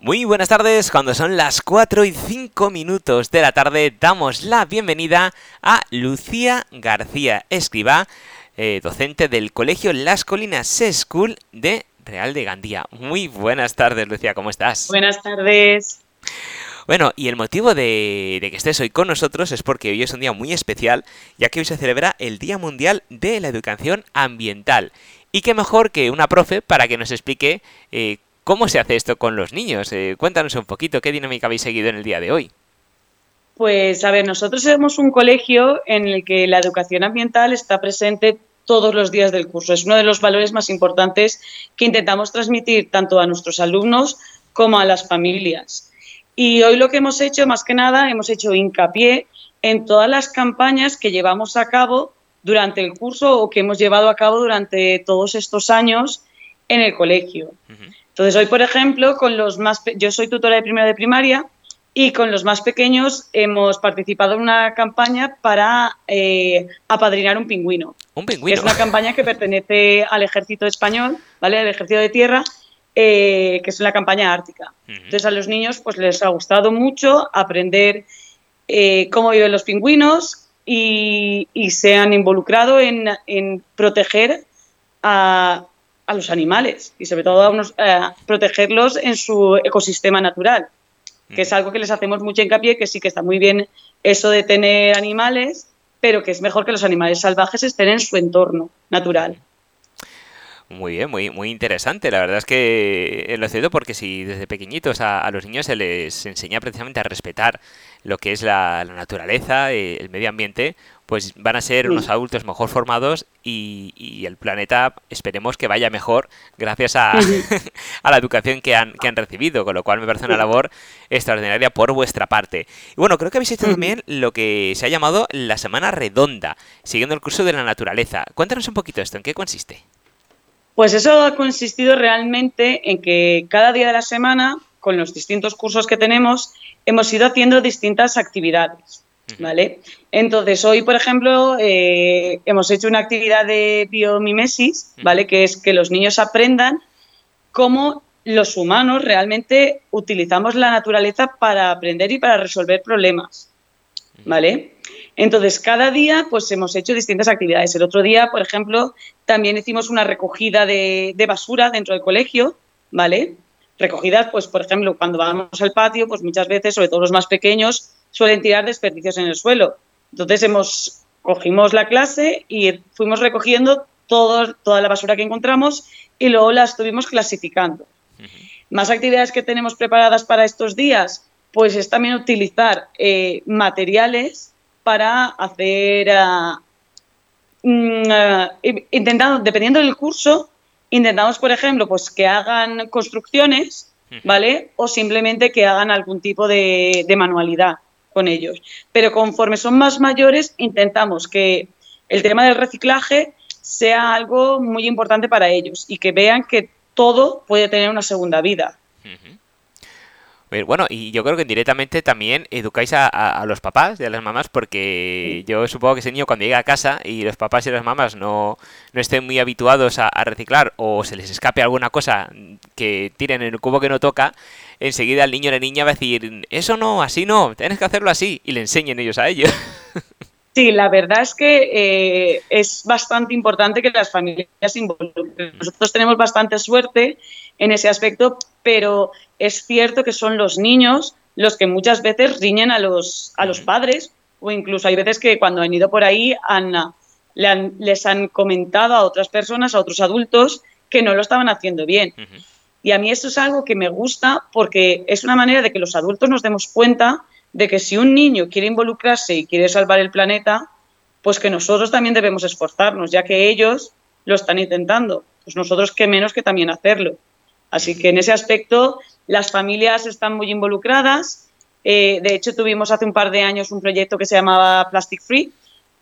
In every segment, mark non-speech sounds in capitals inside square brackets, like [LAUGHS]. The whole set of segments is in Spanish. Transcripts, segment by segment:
Muy buenas tardes, cuando son las 4 y 5 minutos de la tarde damos la bienvenida a Lucía García Escriba, eh, docente del Colegio Las Colinas School de Real de Gandía. Muy buenas tardes, Lucía, ¿cómo estás? Buenas tardes. Bueno, y el motivo de, de, que estés hoy con nosotros es porque hoy es un día muy especial, ya que hoy se celebra el Día Mundial de la Educación Ambiental. Y qué mejor que una profe para que nos explique eh, ¿Cómo se hace esto con los niños? Eh, cuéntanos un poquito, ¿qué dinámica habéis seguido en el día de hoy? Pues a ver, nosotros somos un colegio en el que la educación ambiental está presente todos los días del curso. Es uno de los valores más importantes que intentamos transmitir tanto a nuestros alumnos como a las familias. Y hoy lo que hemos hecho, más que nada, hemos hecho hincapié en todas las campañas que llevamos a cabo durante el curso o que hemos llevado a cabo durante todos estos años en el colegio. Entonces, hoy, por ejemplo, con los más yo soy tutora de primero de primaria y con los más pequeños hemos participado en una campaña para eh, apadrinar un pingüino. Un pingüino. Es una campaña que pertenece al ejército español, ¿vale? Al ejército de tierra, eh, que es una campaña ártica. Entonces, a los niños pues les ha gustado mucho aprender eh, cómo viven los pingüinos y, se han involucrado en, en proteger a, a los animales y sobre todo a unos, eh, protegerlos en su ecosistema natural, que es algo que les hacemos mucho hincapié, que sí que está muy bien eso de tener animales, pero que es mejor que los animales salvajes estén en su entorno natural. Muy bien, muy, muy interesante. La verdad es que lo cierto porque si desde pequeñitos a, los niños se les enseña precisamente a respetar lo que es la, la naturaleza, eh, el medio ambiente, pues van a ser unos adultos mejor formados y, el planeta esperemos que vaya mejor gracias a, [LAUGHS] a la educación que han, que han, recibido, con lo cual me parece una labor extraordinaria por vuestra parte. Y bueno, creo que habéis hecho también lo que se ha llamado la Semana Redonda, siguiendo el curso de la naturaleza. Cuéntanos un poquito esto, ¿en qué consiste? Pues eso ha consistido realmente en que cada día de la semana, con los distintos cursos que tenemos, hemos ido haciendo distintas actividades. ¿Vale? Entonces, hoy, por ejemplo, eh, hemos hecho una actividad de biomimesis, ¿vale? Que es que los niños aprendan cómo los humanos realmente utilizamos la naturaleza para aprender y para resolver problemas, ¿vale? Entonces, cada día, pues hemos hecho distintas actividades. El otro día, por ejemplo, también hicimos una recogida de, de basura dentro del colegio, ¿vale? Recogidas, pues, por ejemplo, cuando vamos al patio, pues muchas veces, sobre todo los más pequeños, suelen tirar desperdicios en el suelo. Entonces hemos cogimos la clase y fuimos recogiendo todo, toda la basura que encontramos y luego la estuvimos clasificando. Más actividades que tenemos preparadas para estos días, pues es también utilizar eh, materiales para hacer, uh, intentando, dependiendo del curso, intentamos, por ejemplo, pues que hagan construcciones, ¿vale? O simplemente que hagan algún tipo de manualidad con ellos. Pero conforme son más mayores, intentamos que el tema del reciclaje sea algo muy importante para ellos y que vean que todo puede tener una segunda vida. Bueno, y yo creo que directamente también educáis a, los papás y a las mamás, porque yo supongo que ese niño cuando llega a casa y los papás y las mamás no, no estén muy habituados a, reciclar o se les escape alguna cosa que tiren en el cubo que no toca, enseguida el niño o la niña va a decir, eso no, así no, tienes que hacerlo así, y le enseñen ellos a ellos. [LAUGHS] Sí, la verdad es que eh, es bastante importante que las familias se involucren. Nosotros tenemos bastante suerte en ese aspecto, pero es cierto que son los niños los que muchas veces riñen a los, a los padres o incluso hay veces que cuando han ido por ahí han, les han comentado a otras personas, a otros adultos, que no lo estaban haciendo bien. Y a mí eso es algo que me gusta porque es una manera de que los adultos nos demos cuenta de que si un niño quiere involucrarse y quiere salvar el planeta, pues que nosotros también debemos esforzarnos, ya que ellos lo están intentando. Pues nosotros qué menos que también hacerlo. Así que en ese aspecto las familias están muy involucradas. Eh, de hecho, tuvimos hace un par de años un proyecto que se llamaba Plastic Free,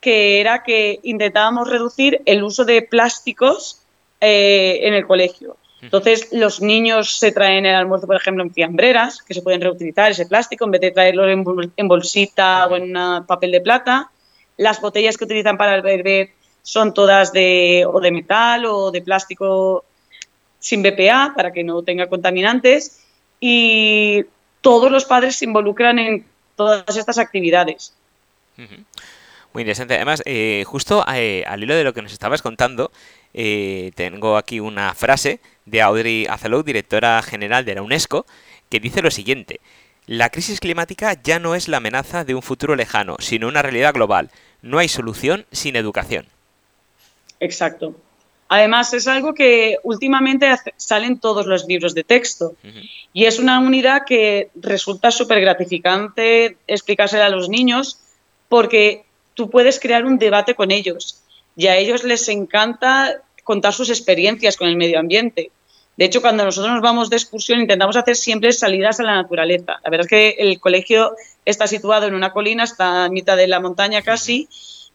que era que intentábamos reducir el uso de plásticos eh, en el colegio. Entonces, los niños se traen el almuerzo, por ejemplo, en fiambreras, que se pueden reutilizar ese plástico, en vez de traerlo en, bolsita o en papel de plata. Las botellas que utilizan para el beber son todas de, o de metal o de plástico sin BPA, para que no tenga contaminantes. y todos los padres se involucran en todas estas actividades. Muy interesante. Además, eh, justo eh, al hilo de lo que nos estabas contando, eh, tengo aquí una frase de Audrey Azoulay, directora general de la UNESCO, que dice lo siguiente. La crisis climática ya no es la amenaza de un futuro lejano, sino una realidad global. No hay solución sin educación. Exacto. Además, es algo que últimamente salen todos los libros de texto y es una unidad que resulta súper gratificante explicársela a los niños porque tú puedes crear un debate con ellos y a ellos les encanta contar sus experiencias con el medio ambiente. De hecho, cuando nosotros nos vamos de excursión intentamos hacer siempre salidas a la naturaleza. La verdad es que el colegio está situado en una colina, está a mitad de la montaña casi,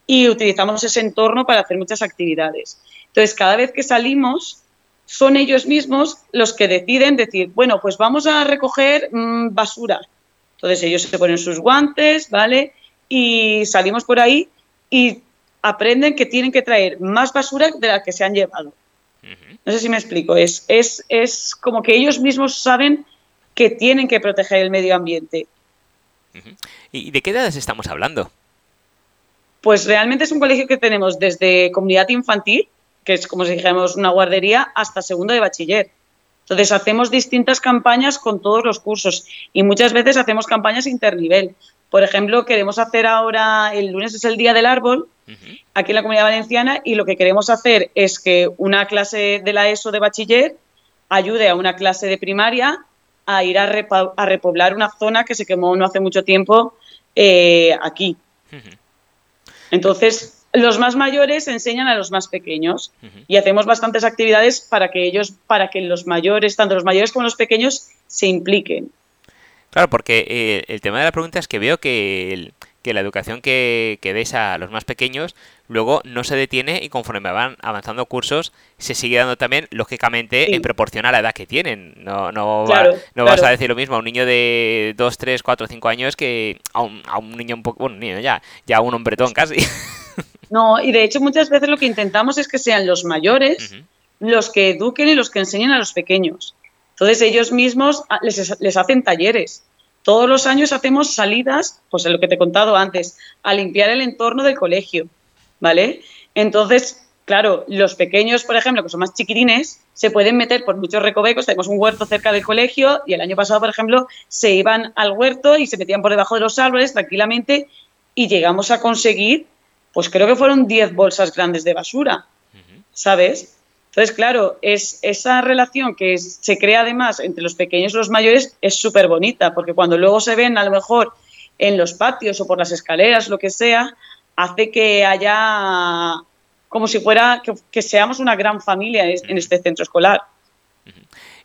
y utilizamos ese entorno para hacer muchas actividades. Entonces, cada vez que salimos, son ellos mismos los que deciden decir, bueno, pues vamos a recoger mm, basura. Entonces ellos se ponen sus guantes, ¿vale? Y salimos por ahí y aprenden que tienen que traer más basura de la que se han llevado. No sé si me explico. Es, es, es como que ellos mismos saben que tienen que proteger el medio ambiente. ¿Y de qué edades estamos hablando? Pues realmente es un colegio que tenemos desde comunidad infantil, que es como si dijéramos una guardería, hasta segundo de bachiller. Entonces hacemos distintas campañas con todos los cursos y muchas veces hacemos campañas internivel. Por ejemplo, queremos hacer ahora, el lunes es el Día del Árbol, aquí en la Comunidad Valenciana, y lo que queremos hacer es que una clase de la ESO de bachiller ayude a una clase de primaria a ir a, repoblar una zona que se quemó no hace mucho tiempo eh, aquí. Entonces, los más mayores enseñan a los más pequeños y hacemos bastantes actividades para que ellos, para que los mayores, tanto los mayores como los pequeños, se impliquen. Claro, porque eh, el tema de la pregunta es que veo que, la educación que, que deis a los más pequeños luego no se detiene y conforme van avanzando cursos se sigue dando también, lógicamente, en proporción a la edad que tienen. No, no, no vas a decir lo mismo a un niño de 2, 3, 4, 5 años que a un, a un niño un poco, bueno, niño ya, ya un hombretón casi. [LAUGHS] No, y de hecho muchas veces lo que intentamos es que sean los mayores los que eduquen y los que enseñen a los pequeños. Entonces ellos mismos ah, les, les hacen talleres. Todos los años hacemos salidas, pues en lo que te he contado antes, a limpiar el entorno del colegio, ¿vale? Entonces, claro, los pequeños, por ejemplo, que son más chiquitines, se pueden meter por muchos recovecos. Tenemos un huerto cerca del colegio y el año pasado, por ejemplo, se iban al huerto y se metían por debajo de los árboles tranquilamente y llegamos a conseguir, pues creo que fueron 10 bolsas grandes de basura, ¿sabes? Entonces, claro, es, esa relación que se crea además entre los pequeños y los mayores es súper bonita, porque cuando luego se ven a lo mejor en los patios o por las escaleras, lo que sea, hace que haya como si fuera que, seamos una gran familia en este centro escolar.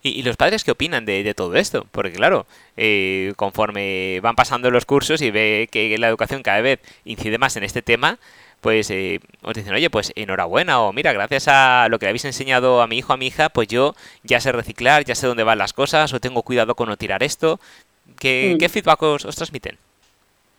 ¿Y, los padres qué opinan de, todo esto? Porque claro, eh, conforme van pasando los cursos y ve que la educación cada vez incide más en este tema, pues eh, os dicen, oye, pues enhorabuena, o mira, gracias a lo que le habéis enseñado a mi hijo, a mi hija, pues yo ya sé reciclar, ya sé dónde van las cosas, o tengo cuidado con no tirar esto. ¿Qué, mm. feedback os, transmiten?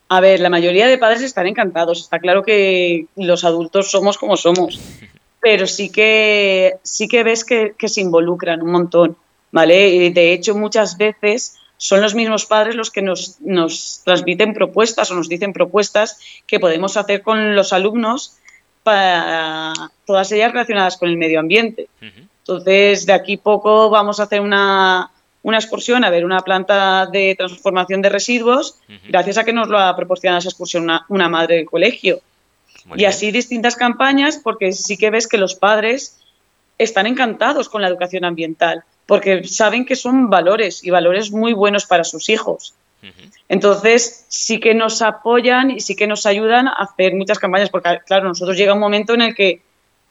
A ver, la mayoría de padres están encantados. Está claro que los adultos somos como somos, [LAUGHS] pero sí que, sí que ves que, que se involucran un montón, ¿vale? Y de hecho, muchas veces son los mismos padres los que nos, nos, transmiten propuestas o nos dicen propuestas que podemos hacer con los alumnos para todas ellas relacionadas con el medio ambiente. Entonces, de aquí poco vamos a hacer una, una excursión a ver una planta de transformación de residuos, gracias a que nos lo ha proporcionado esa excursión una, madre del colegio. y así distintas campañas, porque sí que ves que los padres están encantados con la educación ambiental porque saben que son valores y valores muy buenos para sus hijos. Entonces, sí que nos apoyan y sí que nos ayudan a hacer muchas campañas, porque, claro, nosotros llega un momento en el que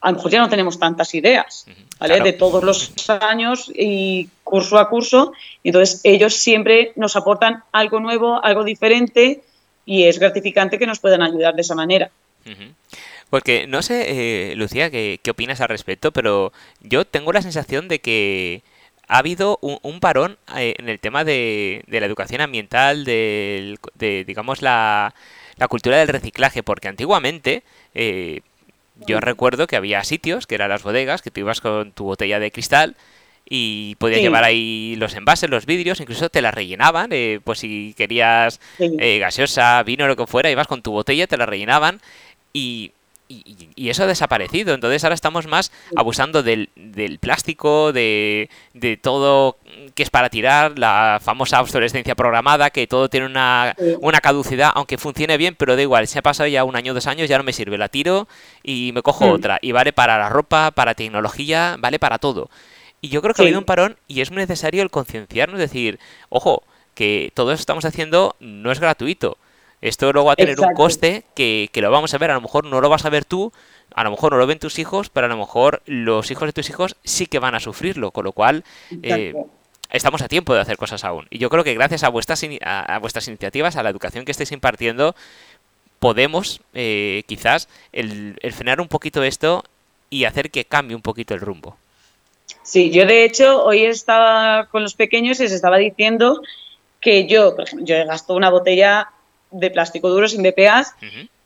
a lo mejor ya no tenemos tantas ideas, ¿vale? De todos los años y curso a curso. entonces, ellos siempre nos aportan algo nuevo, algo diferente, y es gratificante que nos puedan ayudar de esa manera. Porque no sé, eh, Lucía, ¿qué, ¿qué opinas al respecto? Pero yo tengo la sensación de que ha habido un, parón eh, en el tema de, la educación ambiental, de, digamos, la, cultura del reciclaje, porque antiguamente eh, yo recuerdo que había sitios, que eran las bodegas, que tú ibas con tu botella de cristal y podías llevar ahí los envases, los vidrios, incluso te la rellenaban, eh, pues si querías eh, gaseosa, vino, lo que fuera, ibas con tu botella, te la rellenaban y, y, eso ha desaparecido. Entonces ahora estamos más abusando del, del plástico, de, de, todo que es para tirar, la famosa obsolescencia programada, que todo tiene una, una, caducidad, aunque funcione bien, pero da igual, se ha pasado ya un año, dos años, ya no me sirve, la tiro y me cojo otra. Y vale para la ropa, para tecnología, vale para todo. Y yo creo que ha habido un parón y es muy necesario el concienciarnos, decir, ojo, que todo eso que estamos haciendo no es gratuito. Esto luego va a tener un coste que, lo vamos a ver, a lo mejor no lo vas a ver tú, a lo mejor no lo ven tus hijos, pero a lo mejor los hijos de tus hijos sí que van a sufrirlo, con lo cual eh, estamos a tiempo de hacer cosas aún. Y yo creo que gracias a vuestras, a, vuestras iniciativas, a la educación que estáis impartiendo, podemos eh, quizás el, el frenar un poquito esto y hacer que cambie un poquito el rumbo. Sí, yo de hecho hoy estaba con los pequeños y les estaba diciendo que yo, por ejemplo, yo he gastado una botella de plástico duro sin BPAs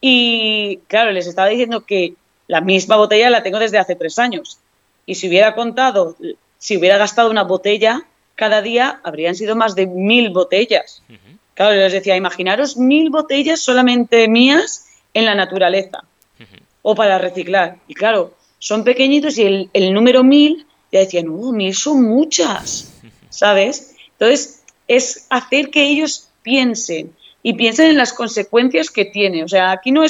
y claro, les estaba diciendo que la misma botella la tengo desde hace tres años y si hubiera contado, si hubiera gastado una botella cada día, habrían sido más de mil botellas. Claro, les decía, imaginaros mil botellas solamente mías en la naturaleza o para reciclar. Y claro, son pequeñitos y el, el número mil ya decían, no, mil son muchas, ¿sabes? Entonces, es hacer que ellos piensen y piensen en las consecuencias que tiene. O sea, aquí no es